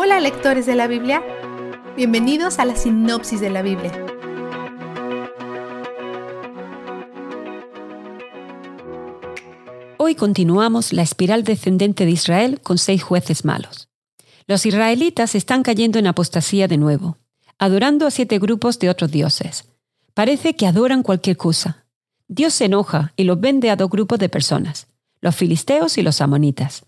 Hola lectores de la Biblia, bienvenidos a la sinopsis de la Biblia. Hoy continuamos la espiral descendente de Israel con seis jueces malos. Los israelitas están cayendo en apostasía de nuevo, adorando a siete grupos de otros dioses. Parece que adoran cualquier cosa. Dios se enoja y los vende a dos grupos de personas, los filisteos y los amonitas.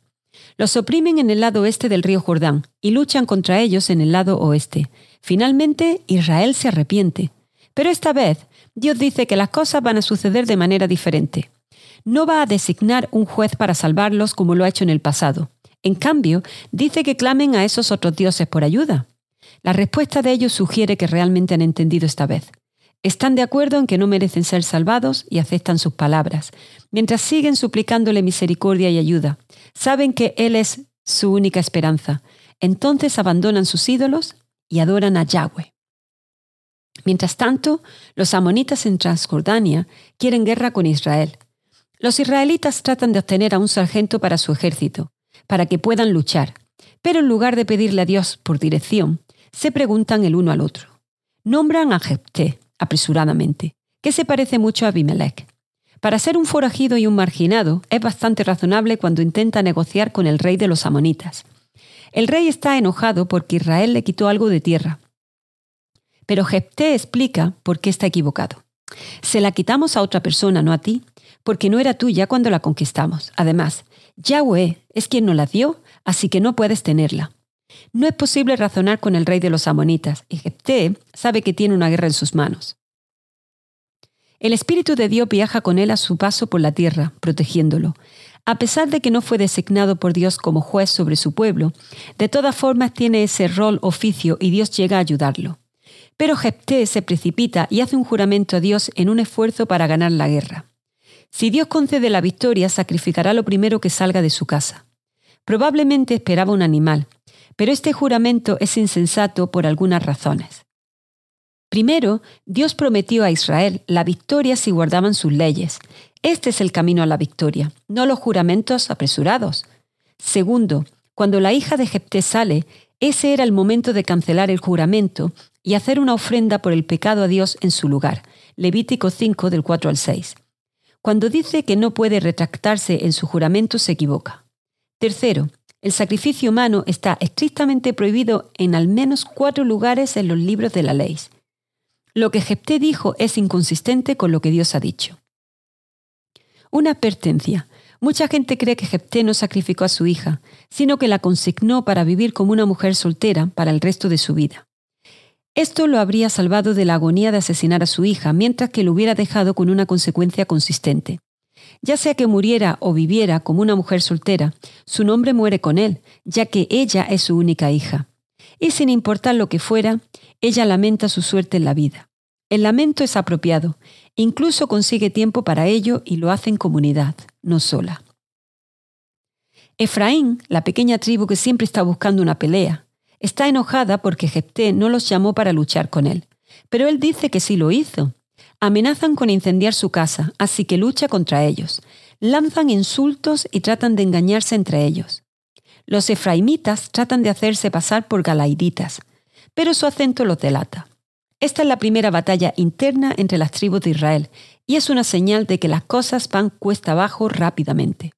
Los oprimen en el lado oeste del río Jordán y luchan contra ellos en el lado oeste. Finalmente, Israel se arrepiente. Pero esta vez, Dios dice que las cosas van a suceder de manera diferente. No va a designar un juez para salvarlos como lo ha hecho en el pasado. En cambio, dice que clamen a esos otros dioses por ayuda. La respuesta de ellos sugiere que realmente han entendido esta vez. Están de acuerdo en que no merecen ser salvados y aceptan sus palabras, mientras siguen suplicándole misericordia y ayuda. Saben que Él es su única esperanza. Entonces abandonan sus ídolos y adoran a Yahweh. Mientras tanto, los amonitas en Transjordania quieren guerra con Israel. Los israelitas tratan de obtener a un sargento para su ejército, para que puedan luchar, pero en lugar de pedirle a Dios por dirección, se preguntan el uno al otro. Nombran a Jepté, apresuradamente, que se parece mucho a Abimelech. Para ser un forajido y un marginado, es bastante razonable cuando intenta negociar con el rey de los amonitas. El rey está enojado porque Israel le quitó algo de tierra. Pero Jepté explica por qué está equivocado. Se la quitamos a otra persona, no a ti, porque no era tuya cuando la conquistamos. Además, Yahweh es quien nos la dio, así que no puedes tenerla. No es posible razonar con el rey de los amonitas, y Jepté sabe que tiene una guerra en sus manos. El Espíritu de Dios viaja con él a su paso por la tierra, protegiéndolo. A pesar de que no fue designado por Dios como juez sobre su pueblo, de todas formas tiene ese rol oficio y Dios llega a ayudarlo. Pero Jepté se precipita y hace un juramento a Dios en un esfuerzo para ganar la guerra. Si Dios concede la victoria, sacrificará lo primero que salga de su casa. Probablemente esperaba un animal, pero este juramento es insensato por algunas razones. Primero, Dios prometió a Israel la victoria si guardaban sus leyes. Este es el camino a la victoria, no los juramentos apresurados. Segundo, cuando la hija de Jepté sale, ese era el momento de cancelar el juramento y hacer una ofrenda por el pecado a Dios en su lugar. Levítico 5 del 4 al 6. Cuando dice que no puede retractarse en su juramento se equivoca. Tercero, el sacrificio humano está estrictamente prohibido en al menos cuatro lugares en los libros de la ley. Lo que Jepté dijo es inconsistente con lo que Dios ha dicho. Una advertencia. Mucha gente cree que Jepté no sacrificó a su hija, sino que la consignó para vivir como una mujer soltera para el resto de su vida. Esto lo habría salvado de la agonía de asesinar a su hija, mientras que lo hubiera dejado con una consecuencia consistente. Ya sea que muriera o viviera como una mujer soltera, su nombre muere con él, ya que ella es su única hija. Y sin importar lo que fuera, ella lamenta su suerte en la vida. El lamento es apropiado, incluso consigue tiempo para ello y lo hace en comunidad, no sola. Efraín, la pequeña tribu que siempre está buscando una pelea, está enojada porque Jepté no los llamó para luchar con él, pero él dice que sí lo hizo, Amenazan con incendiar su casa, así que lucha contra ellos. Lanzan insultos y tratan de engañarse entre ellos. Los efraimitas tratan de hacerse pasar por galaiditas, pero su acento los delata. Esta es la primera batalla interna entre las tribus de Israel y es una señal de que las cosas van cuesta abajo rápidamente.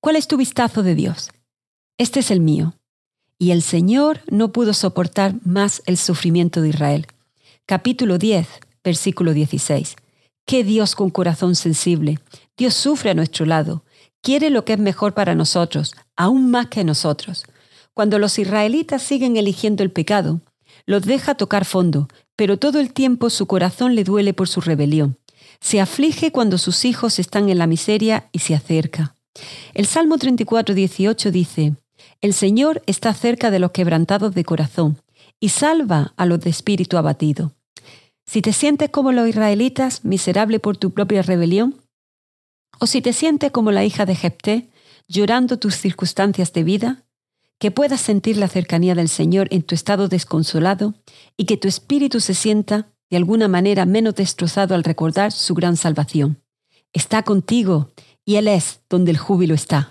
¿Cuál es tu vistazo de Dios? Este es el mío. Y el Señor no pudo soportar más el sufrimiento de Israel. Capítulo 10, versículo 16. Qué Dios con corazón sensible. Dios sufre a nuestro lado. Quiere lo que es mejor para nosotros, aún más que nosotros. Cuando los israelitas siguen eligiendo el pecado, los deja tocar fondo, pero todo el tiempo su corazón le duele por su rebelión. Se aflige cuando sus hijos están en la miseria y se acerca. El Salmo 34, 18 dice, El Señor está cerca de los quebrantados de corazón y salva a los de espíritu abatido. Si te sientes como los israelitas, miserable por tu propia rebelión, o si te sientes como la hija de Jepté, llorando tus circunstancias de vida, que puedas sentir la cercanía del Señor en tu estado desconsolado y que tu espíritu se sienta de alguna manera menos destrozado al recordar su gran salvación. Está contigo y Él es donde el júbilo está.